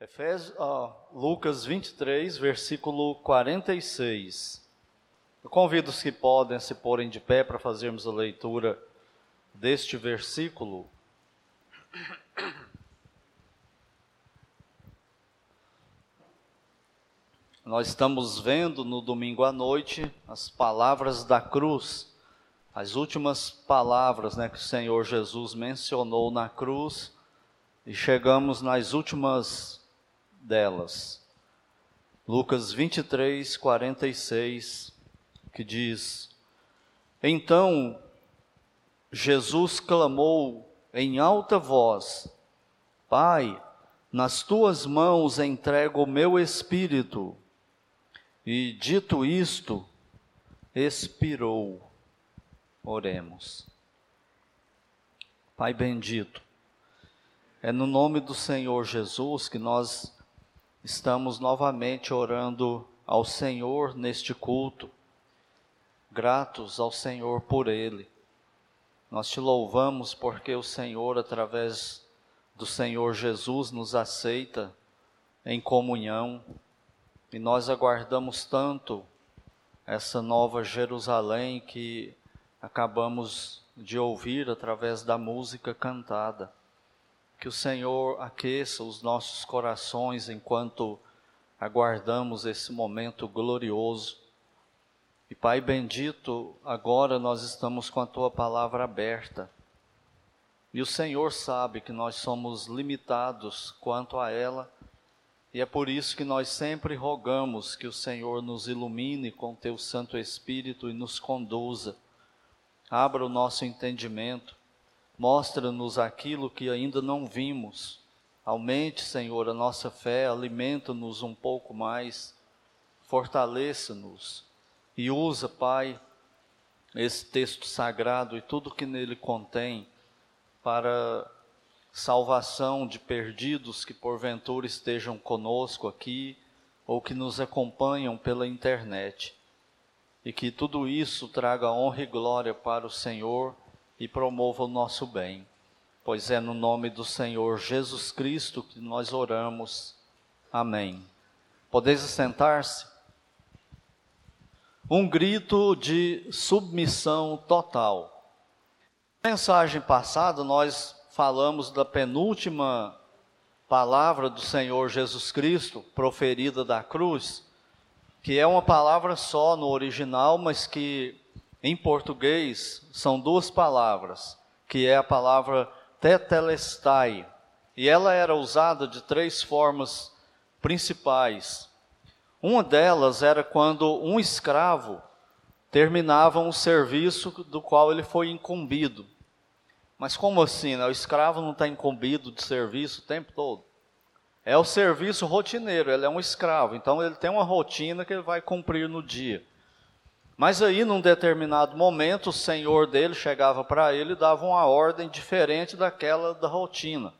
Efésios, Lucas 23, versículo 46. Eu convido os que podem se porem de pé para fazermos a leitura deste versículo. Nós estamos vendo no domingo à noite as palavras da cruz, as últimas palavras né, que o Senhor Jesus mencionou na cruz, e chegamos nas últimas delas. Lucas 23, 46, que diz: Então Jesus clamou em alta voz: Pai, nas tuas mãos entrego o meu espírito. E dito isto, expirou. Oremos. Pai bendito, é no nome do Senhor Jesus que nós estamos novamente orando ao Senhor neste culto, gratos ao Senhor por ele. Nós te louvamos porque o Senhor, através do Senhor Jesus, nos aceita em comunhão e nós aguardamos tanto essa nova Jerusalém que acabamos de ouvir através da música cantada. Que o Senhor aqueça os nossos corações enquanto aguardamos esse momento glorioso. E Pai bendito, agora nós estamos com a tua palavra aberta. E o Senhor sabe que nós somos limitados quanto a ela e é por isso que nós sempre rogamos que o Senhor nos ilumine com teu Santo Espírito e nos conduza. Abra o nosso entendimento, mostra-nos aquilo que ainda não vimos. Aumente, Senhor, a nossa fé, alimenta-nos um pouco mais, fortaleça-nos e usa, Pai, esse texto sagrado e tudo que nele contém para salvação de perdidos que porventura estejam conosco aqui ou que nos acompanham pela internet. E que tudo isso traga honra e glória para o Senhor e promova o nosso bem. Pois é no nome do Senhor Jesus Cristo que nós oramos. Amém. Podeis sentar-se? Um grito de submissão total. Na mensagem passada, nós falamos da penúltima palavra do Senhor Jesus Cristo, proferida da cruz, que é uma palavra só no original, mas que em português são duas palavras, que é a palavra tetelestai. E ela era usada de três formas principais. Uma delas era quando um escravo terminava um serviço do qual ele foi incumbido. Mas como assim? Né? O escravo não está incumbido de serviço o tempo todo. É o serviço rotineiro, ele é um escravo, então ele tem uma rotina que ele vai cumprir no dia. Mas aí, num determinado momento, o senhor dele chegava para ele e dava uma ordem diferente daquela da rotina.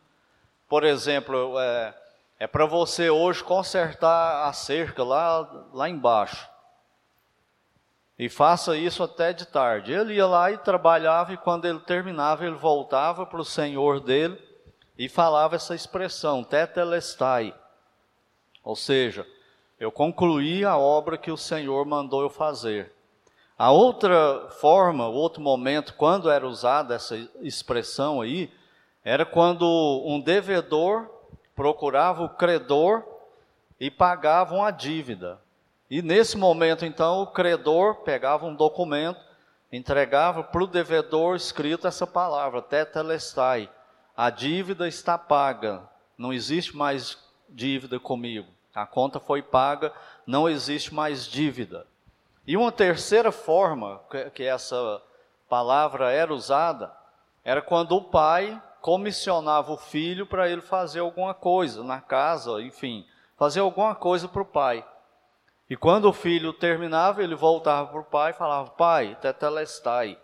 Por exemplo, é, é para você hoje consertar a cerca lá, lá embaixo. E faça isso até de tarde. Ele ia lá e trabalhava, e quando ele terminava, ele voltava para o senhor dele e falava essa expressão, tetelestai. Ou seja, eu concluí a obra que o Senhor mandou eu fazer. A outra forma, outro momento, quando era usada essa expressão aí, era quando um devedor procurava o credor e pagava uma dívida. E nesse momento, então, o credor pegava um documento, entregava para o devedor escrito essa palavra, tetelestai. A dívida está paga, não existe mais dívida comigo. A conta foi paga, não existe mais dívida. E uma terceira forma que essa palavra era usada era quando o pai comissionava o filho para ele fazer alguma coisa na casa, enfim, fazer alguma coisa para o pai. E quando o filho terminava, ele voltava para o pai e falava: Pai, tetelestai,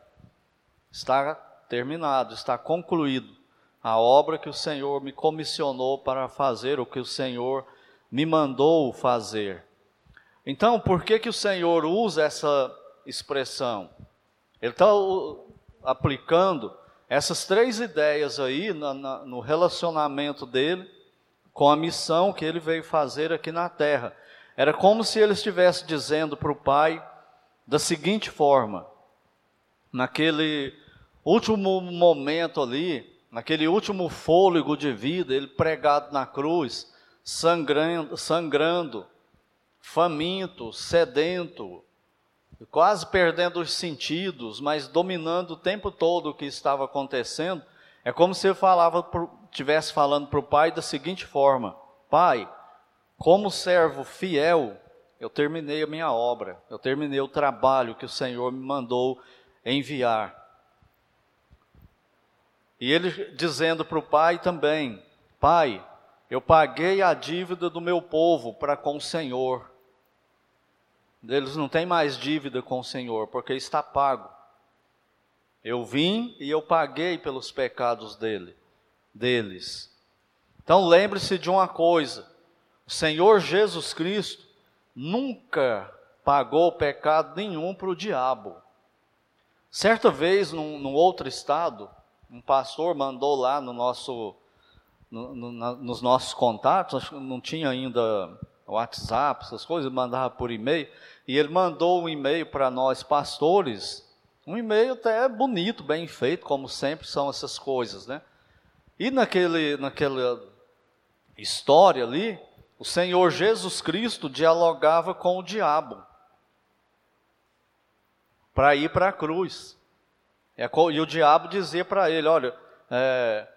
está terminado, está concluído a obra que o Senhor me comissionou para fazer, o que o Senhor me mandou fazer. Então, por que, que o Senhor usa essa expressão? Ele está aplicando essas três ideias aí no relacionamento dele com a missão que ele veio fazer aqui na terra. Era como se ele estivesse dizendo para o Pai da seguinte forma: naquele último momento ali, naquele último fôlego de vida, ele pregado na cruz, sangrando, sangrando faminto, sedento, quase perdendo os sentidos, mas dominando o tempo todo o que estava acontecendo, é como se ele falava, tivesse falando para o pai da seguinte forma: Pai, como servo fiel, eu terminei a minha obra, eu terminei o trabalho que o Senhor me mandou enviar. E ele dizendo para o pai também: Pai, eu paguei a dívida do meu povo para com o Senhor. Eles não têm mais dívida com o Senhor, porque está pago. Eu vim e eu paguei pelos pecados dele, deles. Então lembre-se de uma coisa: o Senhor Jesus Cristo nunca pagou pecado nenhum para o diabo. Certa vez, num, num, outro estado, um pastor mandou lá no nosso, no, no, na, nos nossos contatos, não tinha ainda WhatsApp, essas coisas, mandava por e-mail, e ele mandou um e-mail para nós pastores, um e-mail até bonito, bem feito, como sempre são essas coisas, né? E naquele, naquela história ali, o Senhor Jesus Cristo dialogava com o diabo para ir para a cruz. E o diabo dizia para ele: Olha, é,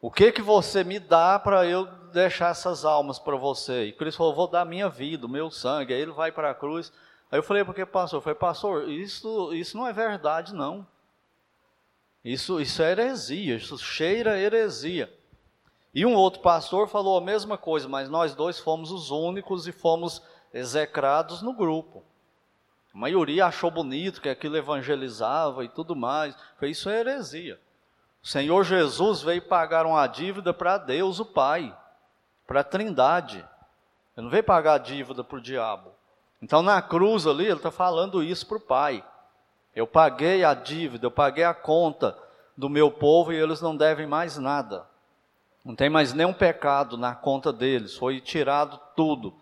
o que que você me dá para eu deixar essas almas para você? E Cristo falou: Vou dar minha vida, o meu sangue. Aí ele vai para a cruz. Aí eu falei: Porque pastor? Eu falei: Pastor, isso, isso não é verdade, não. Isso, isso é heresia, isso cheira heresia. E um outro pastor falou a mesma coisa, mas nós dois fomos os únicos e fomos execrados no grupo. A maioria achou bonito que aquilo evangelizava e tudo mais. Foi isso é heresia. O Senhor Jesus veio pagar uma dívida para Deus, o Pai, para a Trindade. Ele não veio pagar a dívida para o diabo. Então, na cruz ali, ele está falando isso para o Pai. Eu paguei a dívida, eu paguei a conta do meu povo e eles não devem mais nada. Não tem mais nenhum pecado na conta deles, foi tirado tudo.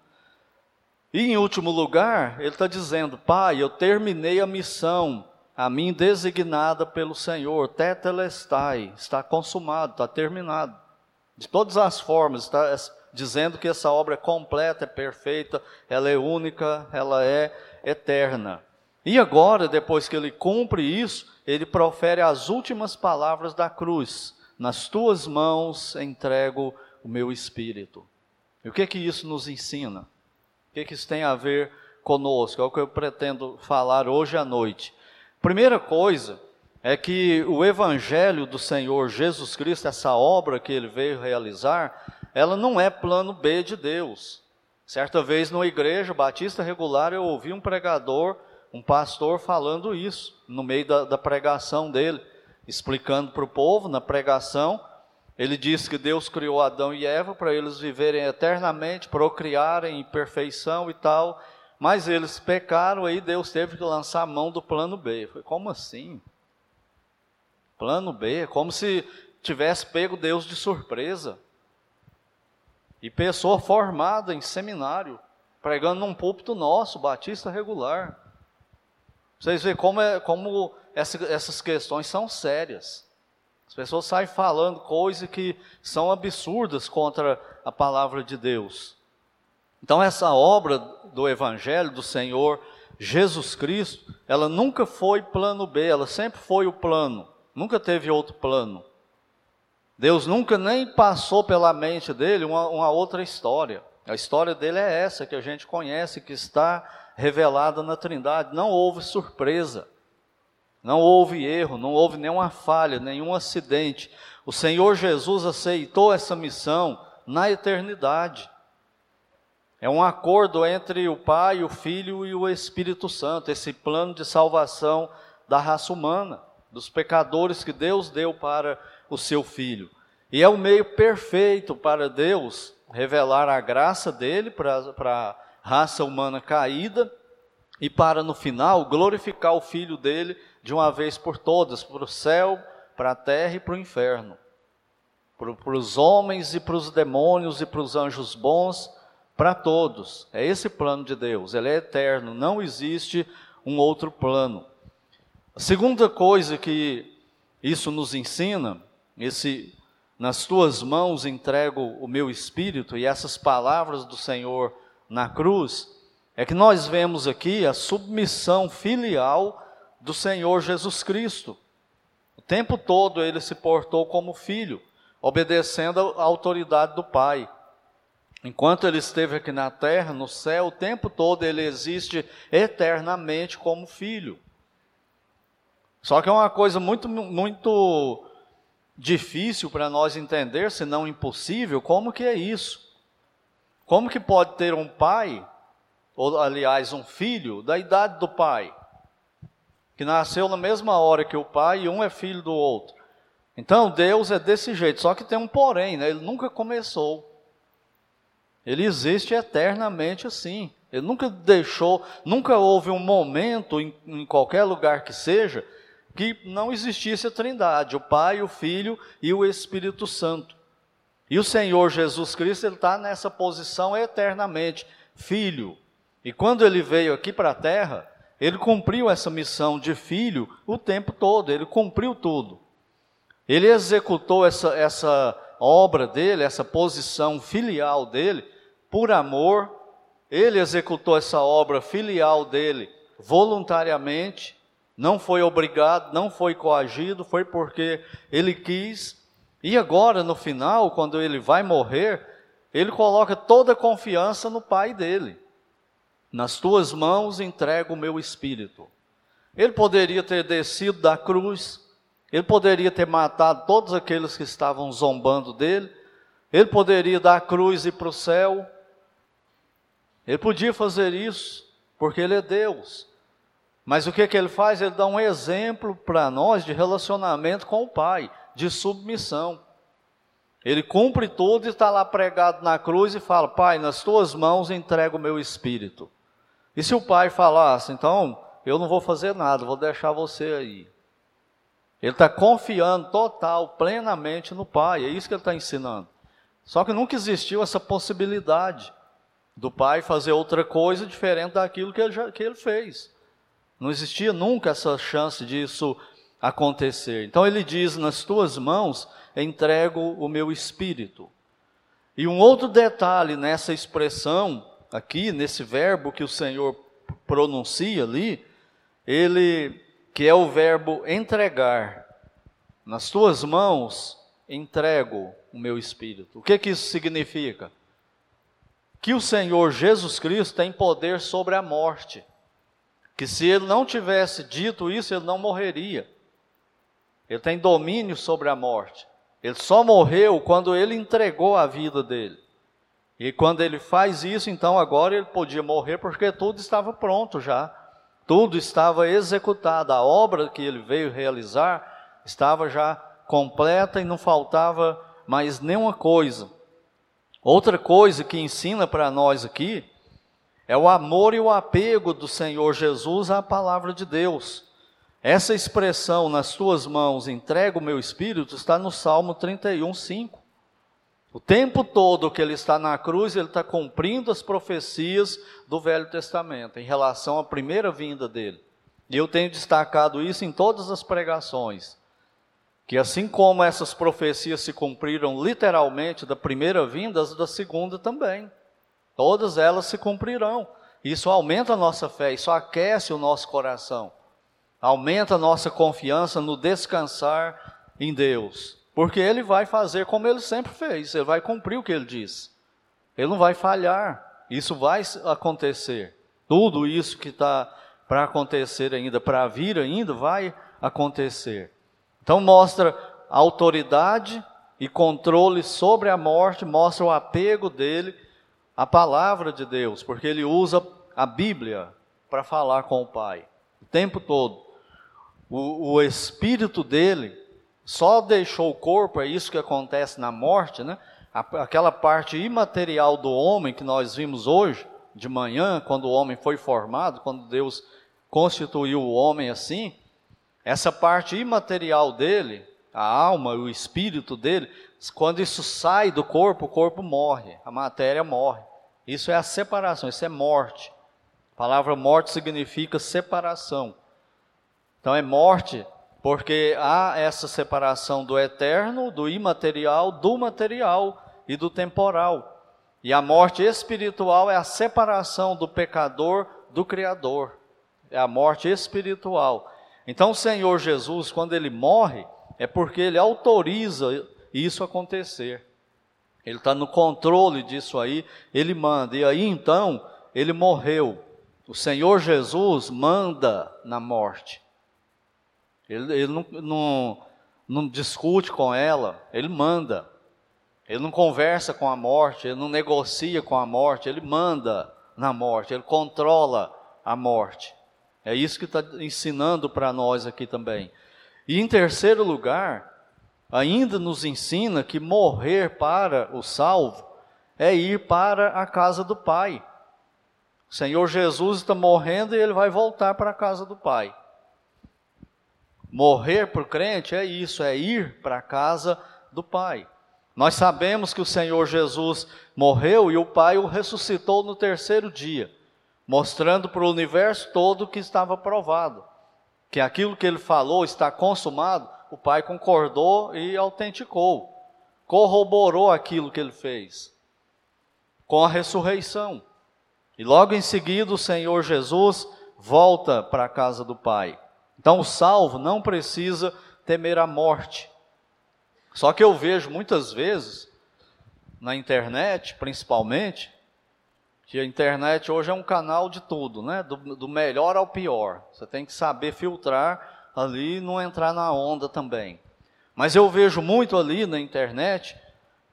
E em último lugar, ele está dizendo: Pai, eu terminei a missão a mim designada pelo Senhor, tetelestai, está consumado, está terminado. De todas as formas, está dizendo que essa obra é completa, é perfeita, ela é única, ela é eterna. E agora, depois que ele cumpre isso, ele profere as últimas palavras da cruz: Nas tuas mãos entrego o meu espírito. E o que que isso nos ensina? O que que isso tem a ver conosco? É o que eu pretendo falar hoje à noite. Primeira coisa é que o Evangelho do Senhor Jesus Cristo, essa obra que ele veio realizar, ela não é plano B de Deus. Certa vez, numa igreja batista regular, eu ouvi um pregador, um pastor, falando isso, no meio da, da pregação dele, explicando para o povo, na pregação, ele disse que Deus criou Adão e Eva para eles viverem eternamente, procriarem em perfeição e tal, mas eles pecaram, aí Deus teve que lançar a mão do plano B. Foi como assim? Plano B, é como se tivesse pego Deus de surpresa. E pessoa formada em seminário, pregando num púlpito nosso, batista regular. Vocês veem como, é, como essa, essas questões são sérias. As pessoas saem falando coisas que são absurdas contra a palavra de Deus. Então, essa obra do Evangelho do Senhor Jesus Cristo, ela nunca foi plano B, ela sempre foi o plano, nunca teve outro plano. Deus nunca nem passou pela mente dele uma, uma outra história. A história dele é essa que a gente conhece, que está revelada na Trindade. Não houve surpresa, não houve erro, não houve nenhuma falha, nenhum acidente. O Senhor Jesus aceitou essa missão na eternidade. É um acordo entre o Pai, o Filho e o Espírito Santo, esse plano de salvação da raça humana, dos pecadores que Deus deu para o seu Filho. E é o meio perfeito para Deus revelar a graça dele para, a raça humana caída e para, no final, glorificar o Filho dele de uma vez por todas, para o céu, para a terra e para o inferno. para os homens e para os demônios e para os anjos bons, para todos. É esse plano de Deus, ele é eterno, não existe um outro plano. A segunda coisa que isso nos ensina, esse nas tuas mãos entrego o meu espírito e essas palavras do Senhor na cruz, é que nós vemos aqui a submissão filial do Senhor Jesus Cristo. O tempo todo ele se portou como filho obedecendo à autoridade do Pai. Enquanto ele esteve aqui na terra, no céu, o tempo todo ele existe eternamente como filho. Só que é uma coisa muito, muito difícil para nós entender, se não impossível, como que é isso? Como que pode ter um pai, ou aliás, um filho da idade do pai, que nasceu na mesma hora que o pai e um é filho do outro? Então Deus é desse jeito, só que tem um porém, né? Ele nunca começou. Ele existe eternamente assim. Ele nunca deixou, nunca houve um momento em, em qualquer lugar que seja que não existisse a Trindade, o Pai, o Filho e o Espírito Santo. E o Senhor Jesus Cristo ele está nessa posição eternamente, Filho. E quando ele veio aqui para a Terra, ele cumpriu essa missão de filho o tempo todo. Ele cumpriu tudo. Ele executou essa, essa obra dele, essa posição filial dele, por amor. Ele executou essa obra filial dele voluntariamente, não foi obrigado, não foi coagido, foi porque ele quis. E agora, no final, quando ele vai morrer, ele coloca toda a confiança no Pai dele. Nas tuas mãos entrego o meu espírito. Ele poderia ter descido da cruz, ele poderia ter matado todos aqueles que estavam zombando dele. Ele poderia dar a cruz e ir para o céu. Ele podia fazer isso, porque ele é Deus. Mas o que, que ele faz? Ele dá um exemplo para nós de relacionamento com o Pai, de submissão. Ele cumpre tudo e está lá pregado na cruz e fala: Pai, nas tuas mãos entrego o meu espírito. E se o pai falasse, então, eu não vou fazer nada, vou deixar você aí. Ele está confiando total, plenamente no Pai. É isso que ele está ensinando. Só que nunca existiu essa possibilidade do Pai fazer outra coisa diferente daquilo que ele, já, que ele fez. Não existia nunca essa chance disso acontecer. Então ele diz: Nas tuas mãos entrego o meu espírito. E um outro detalhe nessa expressão, aqui, nesse verbo que o Senhor pronuncia ali, ele que é o verbo entregar. Nas tuas mãos entrego o meu espírito. O que, que isso significa? Que o Senhor Jesus Cristo tem poder sobre a morte. Que se ele não tivesse dito isso, ele não morreria. Ele tem domínio sobre a morte. Ele só morreu quando ele entregou a vida dele. E quando ele faz isso, então agora ele podia morrer porque tudo estava pronto já. Tudo estava executado, a obra que ele veio realizar estava já completa e não faltava mais nenhuma coisa. Outra coisa que ensina para nós aqui é o amor e o apego do Senhor Jesus à palavra de Deus. Essa expressão, nas tuas mãos entrego o meu espírito, está no Salmo 31, 5. O tempo todo que ele está na cruz, ele está cumprindo as profecias do Velho Testamento em relação à primeira vinda dele. E eu tenho destacado isso em todas as pregações. Que assim como essas profecias se cumpriram literalmente da primeira vinda, as da segunda também. Todas elas se cumprirão. Isso aumenta a nossa fé, isso aquece o nosso coração. Aumenta a nossa confiança no descansar em Deus. Porque ele vai fazer como ele sempre fez, ele vai cumprir o que ele disse. Ele não vai falhar, isso vai acontecer. Tudo isso que está para acontecer ainda, para vir ainda, vai acontecer. Então mostra autoridade e controle sobre a morte, mostra o apego dele à palavra de Deus, porque ele usa a Bíblia para falar com o Pai o tempo todo. O, o espírito dele só deixou o corpo, é isso que acontece na morte, né? Aquela parte imaterial do homem que nós vimos hoje, de manhã, quando o homem foi formado, quando Deus constituiu o homem assim, essa parte imaterial dele, a alma, o espírito dele, quando isso sai do corpo, o corpo morre, a matéria morre. Isso é a separação, isso é morte. A palavra morte significa separação. Então é morte porque há essa separação do eterno, do imaterial, do material e do temporal. E a morte espiritual é a separação do pecador do Criador. É a morte espiritual. Então o Senhor Jesus, quando ele morre, é porque ele autoriza isso acontecer. Ele está no controle disso aí, ele manda. E aí então, ele morreu. O Senhor Jesus manda na morte. Ele, ele não, não, não discute com ela, ele manda. Ele não conversa com a morte, ele não negocia com a morte, ele manda na morte, ele controla a morte. É isso que está ensinando para nós aqui também. E em terceiro lugar, ainda nos ensina que morrer para o salvo é ir para a casa do Pai. O Senhor Jesus está morrendo e ele vai voltar para a casa do Pai. Morrer para o crente é isso, é ir para a casa do Pai. Nós sabemos que o Senhor Jesus morreu e o Pai o ressuscitou no terceiro dia, mostrando para o universo todo que estava provado, que aquilo que ele falou está consumado, o Pai concordou e autenticou, corroborou aquilo que ele fez com a ressurreição. E logo em seguida o Senhor Jesus volta para a casa do Pai. Então o salvo não precisa temer a morte. Só que eu vejo muitas vezes, na internet principalmente, que a internet hoje é um canal de tudo, né? Do, do melhor ao pior. Você tem que saber filtrar ali e não entrar na onda também. Mas eu vejo muito ali na internet,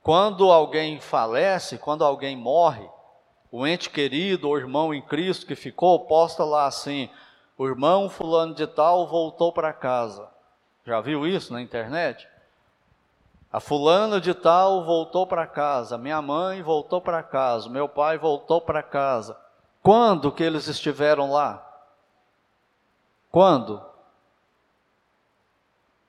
quando alguém falece, quando alguém morre, o ente querido, o irmão em Cristo que ficou, posta lá assim: o irmão fulano de tal voltou para casa. Já viu isso na internet? A fulana de tal voltou para casa, minha mãe voltou para casa, meu pai voltou para casa. Quando que eles estiveram lá? Quando?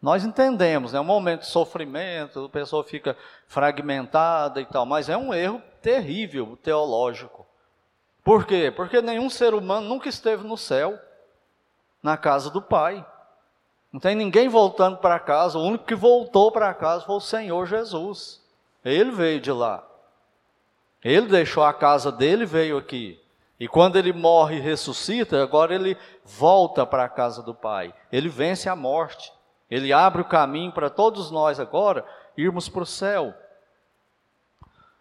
Nós entendemos, é né? um momento de sofrimento, a pessoa fica fragmentada e tal, mas é um erro terrível teológico. Por quê? Porque nenhum ser humano nunca esteve no céu na casa do Pai. Não tem ninguém voltando para casa, o único que voltou para casa foi o Senhor Jesus. Ele veio de lá. Ele deixou a casa dele e veio aqui. E quando ele morre e ressuscita, agora ele volta para a casa do Pai. Ele vence a morte. Ele abre o caminho para todos nós agora irmos para o céu.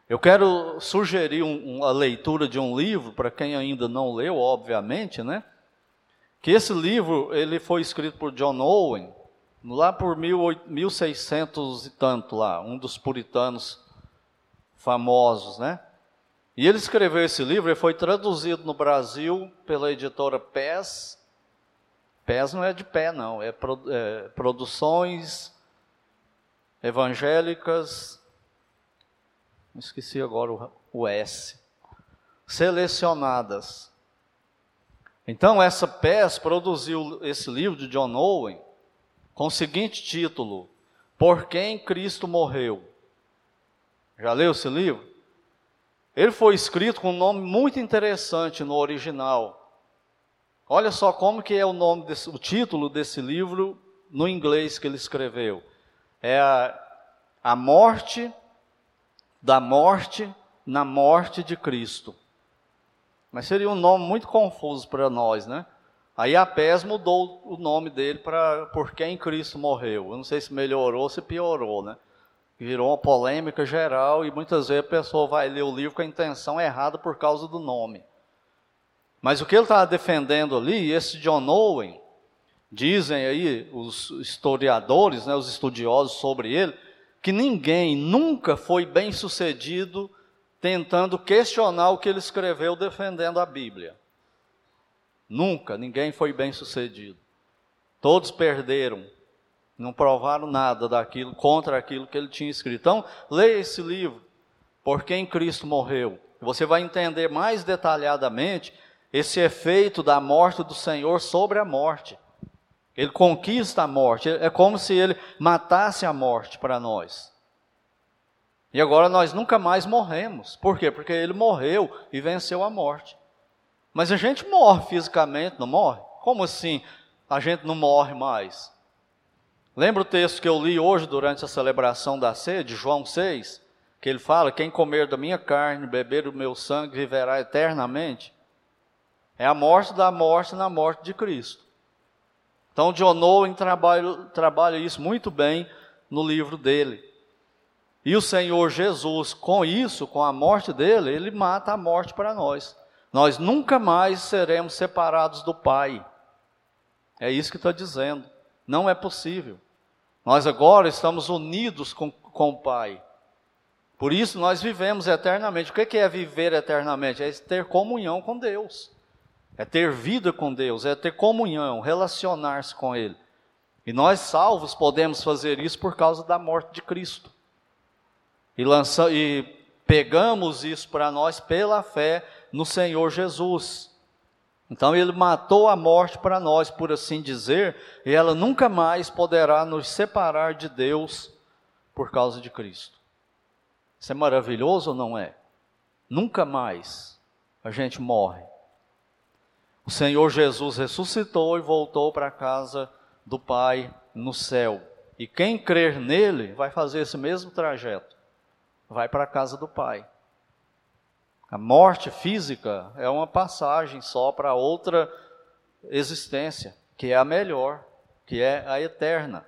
Eu quero sugerir um, uma leitura de um livro, para quem ainda não leu, obviamente, né? Que esse livro ele foi escrito por John Owen, lá por 1600 e tanto lá, um dos puritanos famosos, né? E ele escreveu esse livro, ele foi traduzido no Brasil pela editora PES. PES não é de pé, não, é, é Produções Evangélicas, esqueci agora o, o S. Selecionadas. Então, essa PES produziu esse livro de John Owen com o seguinte título: Por quem Cristo morreu. Já leu esse livro? Ele foi escrito com um nome muito interessante no original. Olha só como que é o nome desse, o título desse livro no inglês que ele escreveu. É a, a morte da morte na morte de Cristo. Mas seria um nome muito confuso para nós, né? Aí a PES mudou o nome dele para Por Quem Cristo Morreu. Eu não sei se melhorou ou se piorou, né? Virou uma polêmica geral e muitas vezes a pessoa vai ler o livro com a intenção errada por causa do nome. Mas o que ele estava defendendo ali, esse John Owen, dizem aí os historiadores, né, os estudiosos sobre ele, que ninguém nunca foi bem sucedido tentando questionar o que ele escreveu defendendo a Bíblia. Nunca, ninguém foi bem sucedido. Todos perderam, não provaram nada daquilo contra aquilo que ele tinha escrito. Então, leia esse livro, Por quem Cristo morreu. Você vai entender mais detalhadamente esse efeito da morte do Senhor sobre a morte. Ele conquista a morte. É como se ele matasse a morte para nós. E agora nós nunca mais morremos. Por quê? Porque ele morreu e venceu a morte. Mas a gente morre fisicamente, não morre? Como assim a gente não morre mais? Lembra o texto que eu li hoje durante a celebração da ceia, de João 6? Que ele fala: Quem comer da minha carne, beber do meu sangue, viverá eternamente. É a morte da morte na morte de Cristo. Então, John Owen trabalha, trabalha isso muito bem no livro dele. E o Senhor Jesus, com isso, com a morte dele, ele mata a morte para nós. Nós nunca mais seremos separados do Pai. É isso que está dizendo. Não é possível. Nós agora estamos unidos com, com o Pai. Por isso nós vivemos eternamente. O que é viver eternamente? É ter comunhão com Deus. É ter vida com Deus, é ter comunhão, relacionar-se com Ele. E nós salvos podemos fazer isso por causa da morte de Cristo e, lança, e pegamos isso para nós pela fé no Senhor Jesus. Então ele matou a morte para nós, por assim dizer, e ela nunca mais poderá nos separar de Deus por causa de Cristo. Isso é maravilhoso ou não é? Nunca mais a gente morre. O Senhor Jesus ressuscitou e voltou para a casa do Pai no céu. E quem crer nele vai fazer esse mesmo trajeto vai para a casa do Pai. A morte física é uma passagem só para outra existência, que é a melhor, que é a eterna.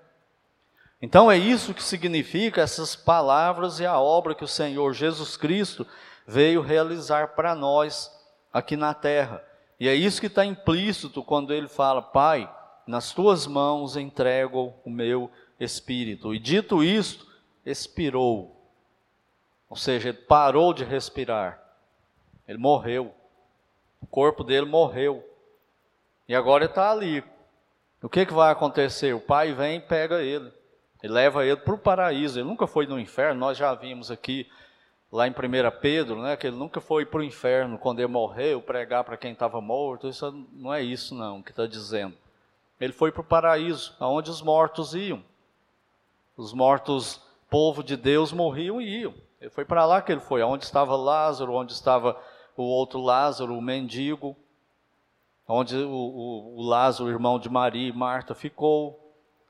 Então é isso que significa essas palavras e a obra que o Senhor Jesus Cristo veio realizar para nós aqui na terra. E é isso que está implícito quando ele fala: Pai, nas tuas mãos entrego o meu espírito. E dito isto, expirou ou seja, ele parou de respirar. Ele morreu. O corpo dele morreu. E agora ele está ali. O que, que vai acontecer? O pai vem e pega ele. E leva ele para o paraíso. Ele nunca foi no inferno. Nós já vimos aqui, lá em 1 Pedro, né, que ele nunca foi para o inferno quando ele morreu, pregar para quem estava morto. Isso não é isso, não, que está dizendo. Ele foi para o paraíso, aonde os mortos iam. Os mortos, povo de Deus, morriam e iam. Foi para lá que ele foi, onde estava Lázaro, onde estava o outro Lázaro, o mendigo, onde o, o, o Lázaro, irmão de Maria e Marta, ficou.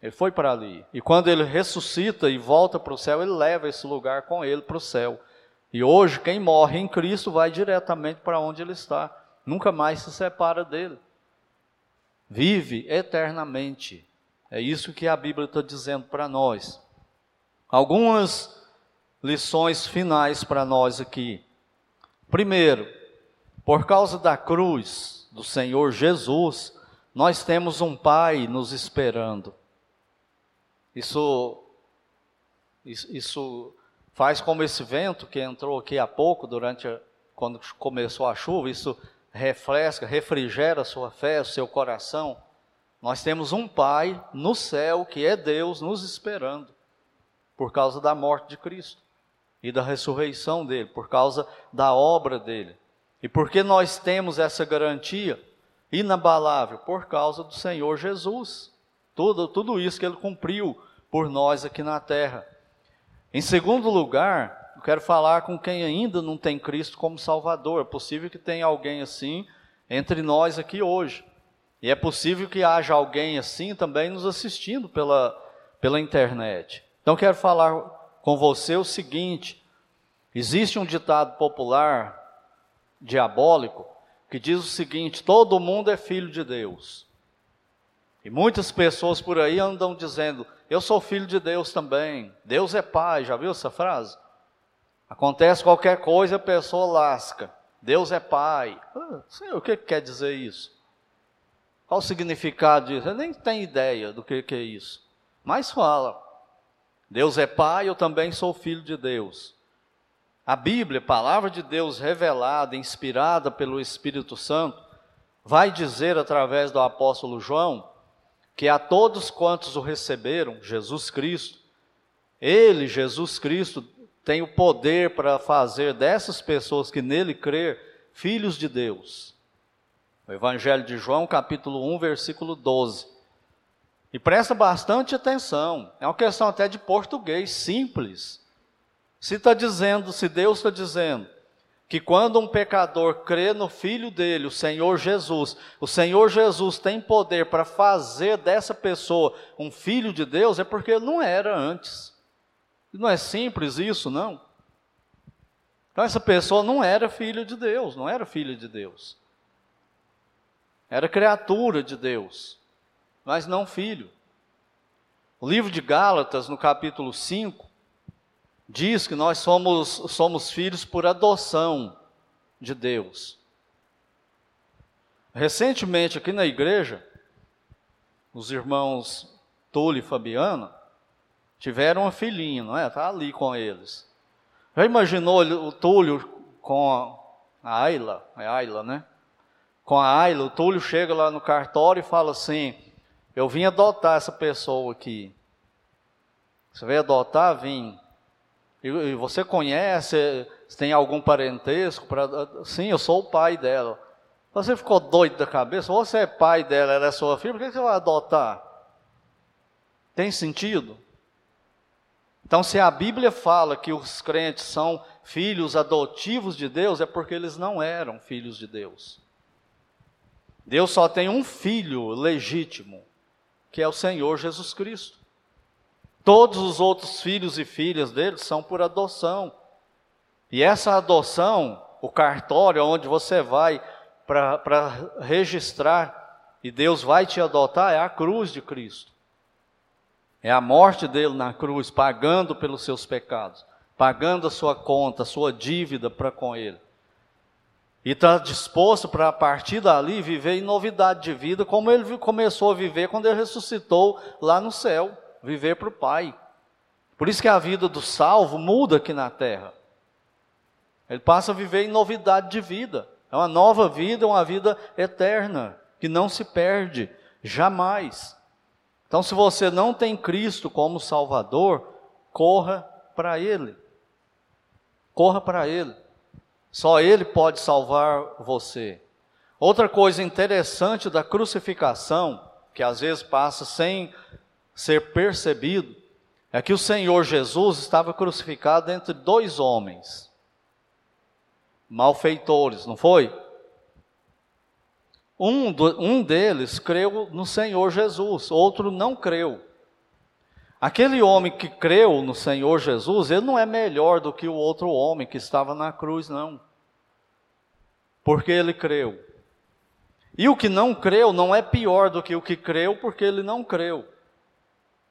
Ele foi para ali. E quando ele ressuscita e volta para o céu, ele leva esse lugar com ele para o céu. E hoje, quem morre em Cristo vai diretamente para onde ele está. Nunca mais se separa dele. Vive eternamente. É isso que a Bíblia está dizendo para nós. Algumas lições finais para nós aqui. Primeiro, por causa da cruz do Senhor Jesus, nós temos um Pai nos esperando. Isso, isso, faz como esse vento que entrou aqui há pouco, durante quando começou a chuva, isso refresca, refrigera a sua fé, o seu coração. Nós temos um Pai no céu que é Deus nos esperando por causa da morte de Cristo e da ressurreição dele, por causa da obra dele. E por que nós temos essa garantia inabalável? Por causa do Senhor Jesus. Tudo, tudo isso que ele cumpriu por nós aqui na terra. Em segundo lugar, eu quero falar com quem ainda não tem Cristo como Salvador. É possível que tenha alguém assim entre nós aqui hoje. E é possível que haja alguém assim também nos assistindo pela, pela internet. Então, quero falar com você o seguinte: existe um ditado popular diabólico que diz o seguinte: todo mundo é filho de Deus. E muitas pessoas por aí andam dizendo: eu sou filho de Deus também. Deus é pai. Já viu essa frase? Acontece qualquer coisa, a pessoa lasca. Deus é pai. Ah, senhor, o que quer dizer isso? Qual o significado disso? Eu nem tenho ideia do que, que é isso. Mas fala. Deus é Pai, eu também sou filho de Deus. A Bíblia, palavra de Deus revelada, inspirada pelo Espírito Santo, vai dizer através do apóstolo João que a todos quantos o receberam, Jesus Cristo, ele, Jesus Cristo, tem o poder para fazer dessas pessoas que nele crer filhos de Deus. O Evangelho de João, capítulo 1, versículo 12. E presta bastante atenção, é uma questão até de português simples. Se está dizendo, se Deus está dizendo que quando um pecador crê no Filho dele, o Senhor Jesus, o Senhor Jesus tem poder para fazer dessa pessoa um filho de Deus, é porque não era antes. Não é simples isso, não. Então essa pessoa não era filho de Deus, não era filho de Deus. Era criatura de Deus, mas não filho. O livro de Gálatas, no capítulo 5, diz que nós somos, somos filhos por adoção de Deus. Recentemente, aqui na igreja, os irmãos Túlio e Fabiana tiveram uma filhinha, não é? Está ali com eles. Já imaginou o Túlio com a Ayla? É Ayla, né? Com a Ayla, o Túlio chega lá no cartório e fala assim: Eu vim adotar essa pessoa aqui. Você veio adotar? Vim. E, você conhece, tem algum parentesco? Pra, sim, eu sou o pai dela. Você ficou doido da cabeça? Você é pai dela, ela é sua filha, por que você vai adotar? Tem sentido? Então, se a Bíblia fala que os crentes são filhos adotivos de Deus, é porque eles não eram filhos de Deus. Deus só tem um filho legítimo, que é o Senhor Jesus Cristo. Todos os outros filhos e filhas deles são por adoção. E essa adoção, o cartório onde você vai para registrar e Deus vai te adotar, é a cruz de Cristo. É a morte dele na cruz, pagando pelos seus pecados, pagando a sua conta, a sua dívida para com ele. E está disposto para, a partir dali, viver em novidade de vida, como ele começou a viver quando ele ressuscitou lá no céu viver para o Pai. Por isso que a vida do salvo muda aqui na terra. Ele passa a viver em novidade de vida. É uma nova vida, uma vida eterna, que não se perde jamais. Então, se você não tem Cristo como Salvador, corra para Ele. Corra para Ele. Só Ele pode salvar você. Outra coisa interessante da crucificação, que às vezes passa sem ser percebido é que o Senhor Jesus estava crucificado entre dois homens, malfeitores, não foi? Um, do, um deles creu no Senhor Jesus, outro não creu. Aquele homem que creu no Senhor Jesus, ele não é melhor do que o outro homem que estava na cruz, não. Porque ele creu. E o que não creu não é pior do que o que creu, porque ele não creu.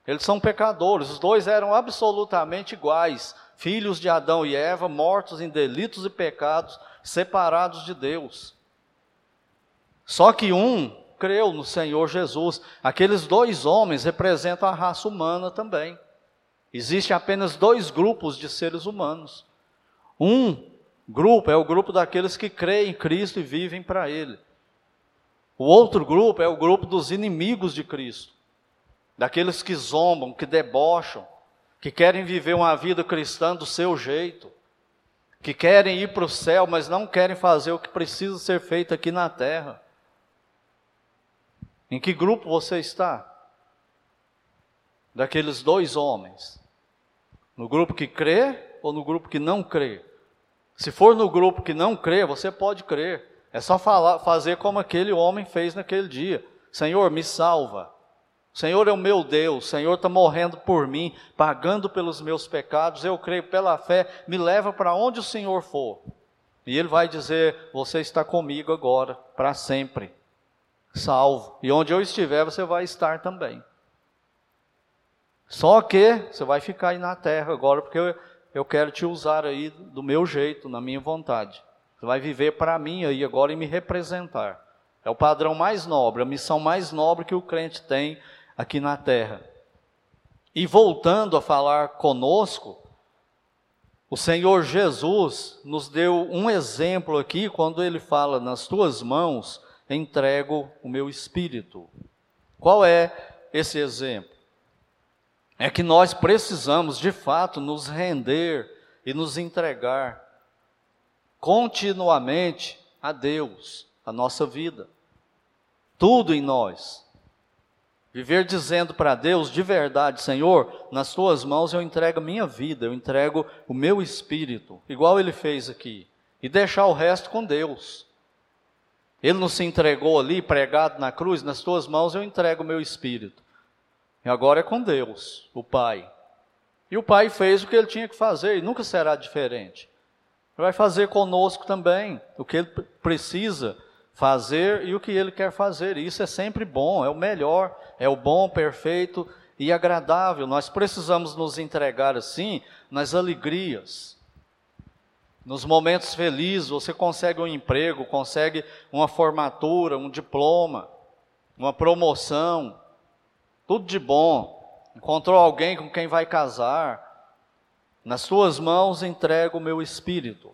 Eles são pecadores, os dois eram absolutamente iguais, filhos de Adão e Eva, mortos em delitos e pecados, separados de Deus. Só que um creu no Senhor Jesus. Aqueles dois homens representam a raça humana também. Existem apenas dois grupos de seres humanos. Um grupo é o grupo daqueles que creem em Cristo e vivem para Ele. O outro grupo é o grupo dos inimigos de Cristo daqueles que zombam, que debocham, que querem viver uma vida cristã do seu jeito, que querem ir para o céu, mas não querem fazer o que precisa ser feito aqui na terra. Em que grupo você está? Daqueles dois homens. No grupo que crê ou no grupo que não crê? Se for no grupo que não crê, você pode crer. É só falar, fazer como aquele homem fez naquele dia: Senhor, me salva. Senhor é o meu Deus, Senhor está morrendo por mim, pagando pelos meus pecados, eu creio pela fé, me leva para onde o Senhor for. E Ele vai dizer: Você está comigo agora, para sempre, salvo. E onde eu estiver, você vai estar também. Só que você vai ficar aí na terra agora, porque eu, eu quero te usar aí do meu jeito, na minha vontade. Você vai viver para mim aí agora e me representar. É o padrão mais nobre, a missão mais nobre que o crente tem aqui na terra. E voltando a falar conosco, o Senhor Jesus nos deu um exemplo aqui quando ele fala: Nas tuas mãos entrego o meu espírito. Qual é esse exemplo? É que nós precisamos, de fato, nos render e nos entregar continuamente a Deus, a nossa vida. Tudo em nós. Viver dizendo para Deus de verdade, Senhor, nas tuas mãos eu entrego a minha vida, eu entrego o meu espírito, igual ele fez aqui, e deixar o resto com Deus. Ele não se entregou ali, pregado na cruz, nas tuas mãos eu entrego o meu espírito. E agora é com Deus, o Pai. E o Pai fez o que ele tinha que fazer, e nunca será diferente. Ele vai fazer conosco também o que ele precisa fazer e o que ele quer fazer. E isso é sempre bom, é o melhor, é o bom, perfeito e agradável. Nós precisamos nos entregar assim nas alegrias. Nos momentos felizes, você consegue um emprego, consegue uma formatura, um diploma, uma promoção, tudo de bom. Encontrou alguém com quem vai casar. Nas tuas mãos entrego o meu espírito.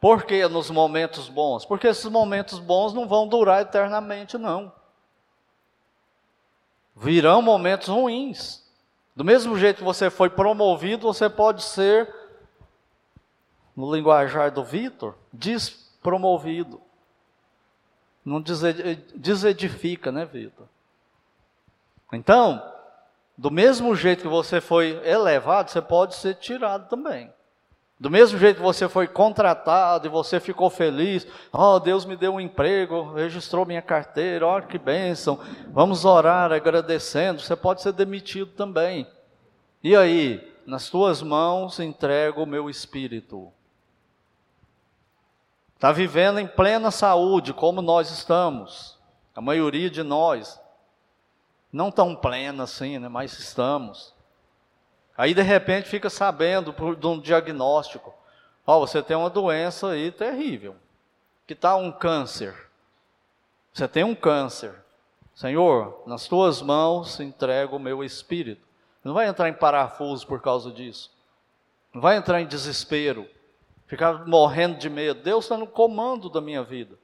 Por que nos momentos bons? Porque esses momentos bons não vão durar eternamente, não. Virão momentos ruins. Do mesmo jeito que você foi promovido, você pode ser, no linguajar do Vitor, despromovido. Não desedifica, né, Vitor? Então, do mesmo jeito que você foi elevado, você pode ser tirado também. Do mesmo jeito que você foi contratado e você ficou feliz, oh, Deus me deu um emprego, registrou minha carteira, olha que bênção, vamos orar agradecendo, você pode ser demitido também. E aí, nas tuas mãos entrego o meu espírito. Está vivendo em plena saúde, como nós estamos, a maioria de nós. Não tão plena assim, né, mas estamos. Aí de repente fica sabendo por, de um diagnóstico. Ó, oh, você tem uma doença aí terrível. Que tal um câncer? Você tem um câncer. Senhor, nas tuas mãos entrego o meu espírito. Não vai entrar em parafuso por causa disso. Não vai entrar em desespero. Ficar morrendo de medo. Deus está no comando da minha vida.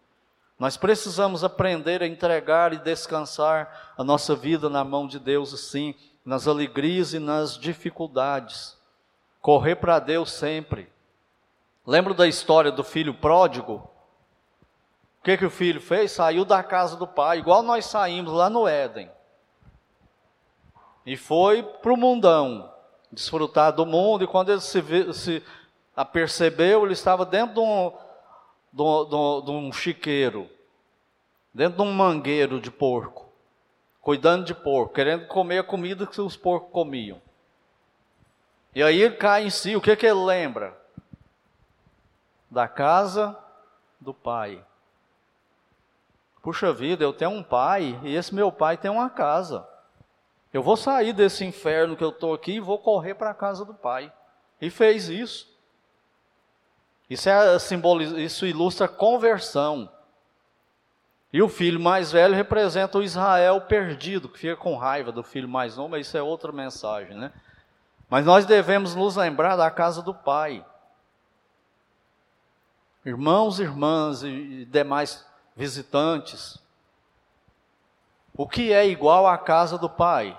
Nós precisamos aprender a entregar e descansar a nossa vida na mão de Deus assim nas alegrias e nas dificuldades. Correr para Deus sempre. Lembro da história do filho pródigo? O que, que o filho fez? Saiu da casa do pai, igual nós saímos lá no Éden. E foi para o mundão, desfrutar do mundo. E quando ele se, se apercebeu, ele estava dentro de um, de, de, um chiqueiro, dentro de um mangueiro de porco cuidando de porco, querendo comer a comida que os porcos comiam. E aí ele cai em si, o que, que ele lembra? Da casa do pai. Puxa vida, eu tenho um pai e esse meu pai tem uma casa. Eu vou sair desse inferno que eu estou aqui e vou correr para a casa do pai. E fez isso. Isso, é, isso ilustra conversão. E o filho mais velho representa o Israel perdido, que fica com raiva do filho mais novo, mas isso é outra mensagem, né? Mas nós devemos nos lembrar da casa do Pai. Irmãos, irmãs e demais visitantes, o que é igual à casa do Pai?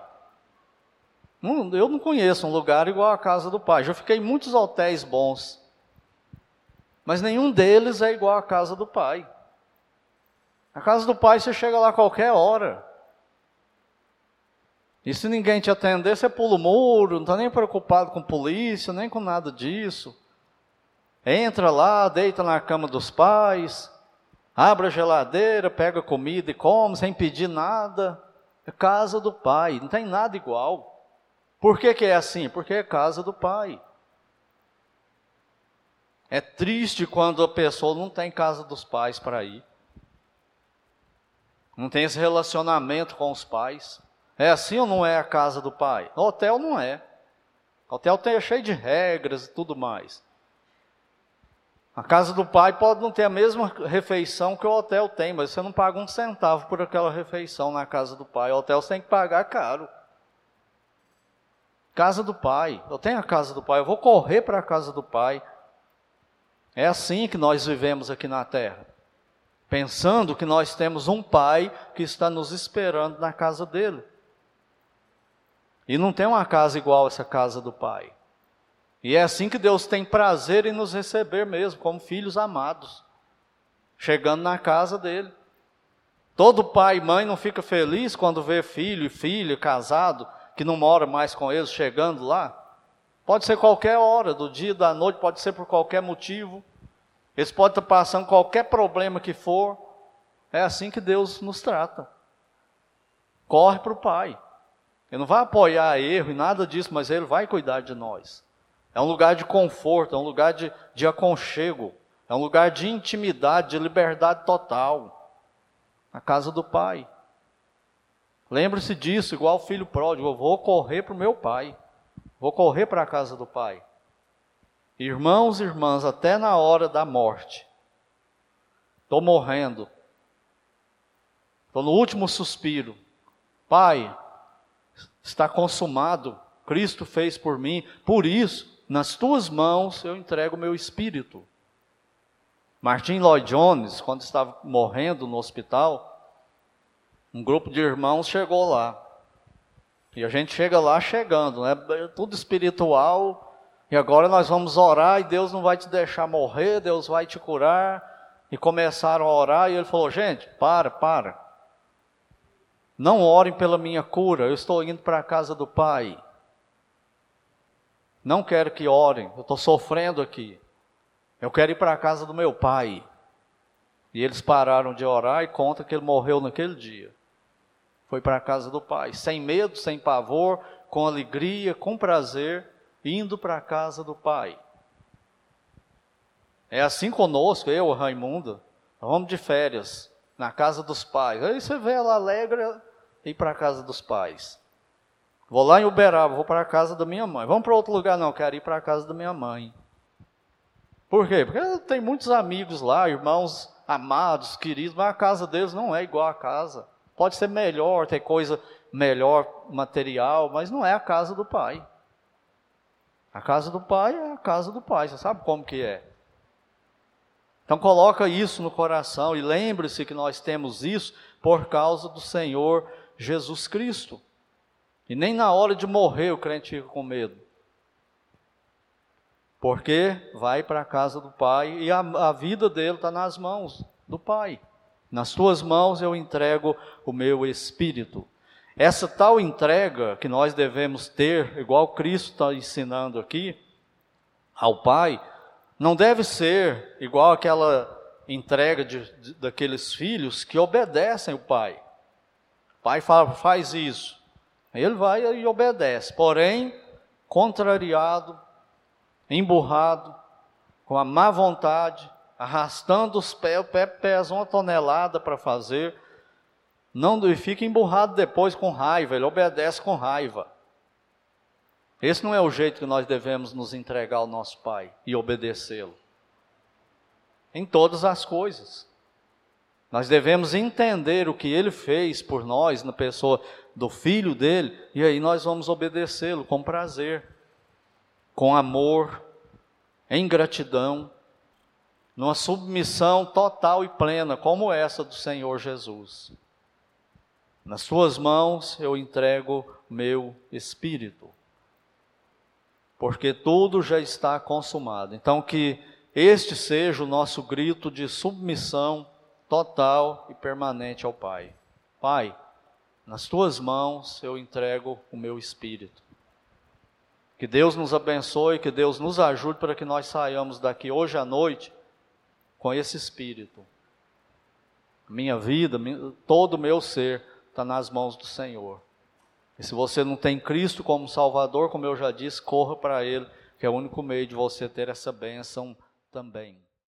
Eu não conheço um lugar igual à casa do Pai. Já fiquei em muitos hotéis bons, mas nenhum deles é igual à casa do Pai. Na casa do pai você chega lá a qualquer hora. E se ninguém te atender, você pula o muro, não está nem preocupado com polícia, nem com nada disso. Entra lá, deita na cama dos pais, abre a geladeira, pega comida e come, sem pedir nada. É casa do pai, não tem nada igual. Por que, que é assim? Porque é casa do pai. É triste quando a pessoa não tem casa dos pais para ir não tem esse relacionamento com os pais. É assim ou não é a casa do pai? No hotel não é. O hotel tem, é cheio de regras e tudo mais. A casa do pai pode não ter a mesma refeição que o hotel tem, mas você não paga um centavo por aquela refeição na casa do pai. O hotel você tem que pagar caro. Casa do pai. Eu tenho a casa do pai, eu vou correr para a casa do pai. É assim que nós vivemos aqui na terra pensando que nós temos um pai que está nos esperando na casa dele. E não tem uma casa igual essa casa do pai. E é assim que Deus tem prazer em nos receber mesmo, como filhos amados, chegando na casa dele. Todo pai e mãe não fica feliz quando vê filho e filha casado que não mora mais com eles chegando lá. Pode ser qualquer hora do dia, da noite, pode ser por qualquer motivo. Eles podem estar passando qualquer problema que for. É assim que Deus nos trata. Corre para o Pai. Ele não vai apoiar erro e nada disso, mas Ele vai cuidar de nós. É um lugar de conforto, é um lugar de, de aconchego, é um lugar de intimidade, de liberdade total. A casa do Pai. Lembre-se disso, igual o filho pródigo, eu vou correr para o meu Pai. Vou correr para a casa do Pai. Irmãos e irmãs, até na hora da morte, estou morrendo, estou no último suspiro. Pai, está consumado, Cristo fez por mim, por isso, nas tuas mãos eu entrego o meu espírito. Martin Lloyd Jones, quando estava morrendo no hospital, um grupo de irmãos chegou lá. E a gente chega lá chegando, né? Tudo espiritual, e agora nós vamos orar e Deus não vai te deixar morrer, Deus vai te curar. E começaram a orar e ele falou: gente, para, para. Não orem pela minha cura, eu estou indo para a casa do Pai. Não quero que orem, eu estou sofrendo aqui. Eu quero ir para a casa do meu Pai. E eles pararam de orar e conta que ele morreu naquele dia. Foi para a casa do Pai, sem medo, sem pavor, com alegria, com prazer indo para a casa do Pai. É assim conosco, eu, Raimundo, vamos de férias na casa dos pais. Aí você vê ela alegre ir para a casa dos pais. Vou lá em Uberaba, vou para a casa da minha mãe. Vamos para outro lugar? Não, quero ir para a casa da minha mãe. Por quê? Porque tem muitos amigos lá, irmãos amados, queridos, mas a casa deles não é igual a casa. Pode ser melhor, ter coisa melhor material, mas não é a casa do pai. A casa do pai é a casa do pai, você sabe como que é. Então coloca isso no coração e lembre-se que nós temos isso por causa do Senhor Jesus Cristo. E nem na hora de morrer o crente fica com medo. Porque vai para a casa do Pai e a, a vida dele está nas mãos do Pai. Nas tuas mãos eu entrego o meu espírito. Essa tal entrega que nós devemos ter, igual Cristo está ensinando aqui, ao Pai, não deve ser igual aquela entrega de, de, daqueles filhos que obedecem o Pai. O Pai fala, faz isso. Ele vai e obedece. Porém, contrariado, emburrado, com a má vontade, arrastando os pés, o pé pesa uma tonelada para fazer, não fica emburrado depois com raiva, ele obedece com raiva. Esse não é o jeito que nós devemos nos entregar ao nosso Pai e obedecê-lo. Em todas as coisas. Nós devemos entender o que ele fez por nós, na pessoa do filho dele, e aí nós vamos obedecê-lo com prazer, com amor, em gratidão, numa submissão total e plena, como essa do Senhor Jesus. Nas tuas mãos eu entrego meu espírito, porque tudo já está consumado. Então, que este seja o nosso grito de submissão total e permanente ao Pai. Pai, nas tuas mãos eu entrego o meu espírito. Que Deus nos abençoe, que Deus nos ajude para que nós saiamos daqui hoje à noite com esse espírito. Minha vida, todo o meu ser está nas mãos do Senhor. E se você não tem Cristo como Salvador, como eu já disse, corra para Ele, que é o único meio de você ter essa bênção também.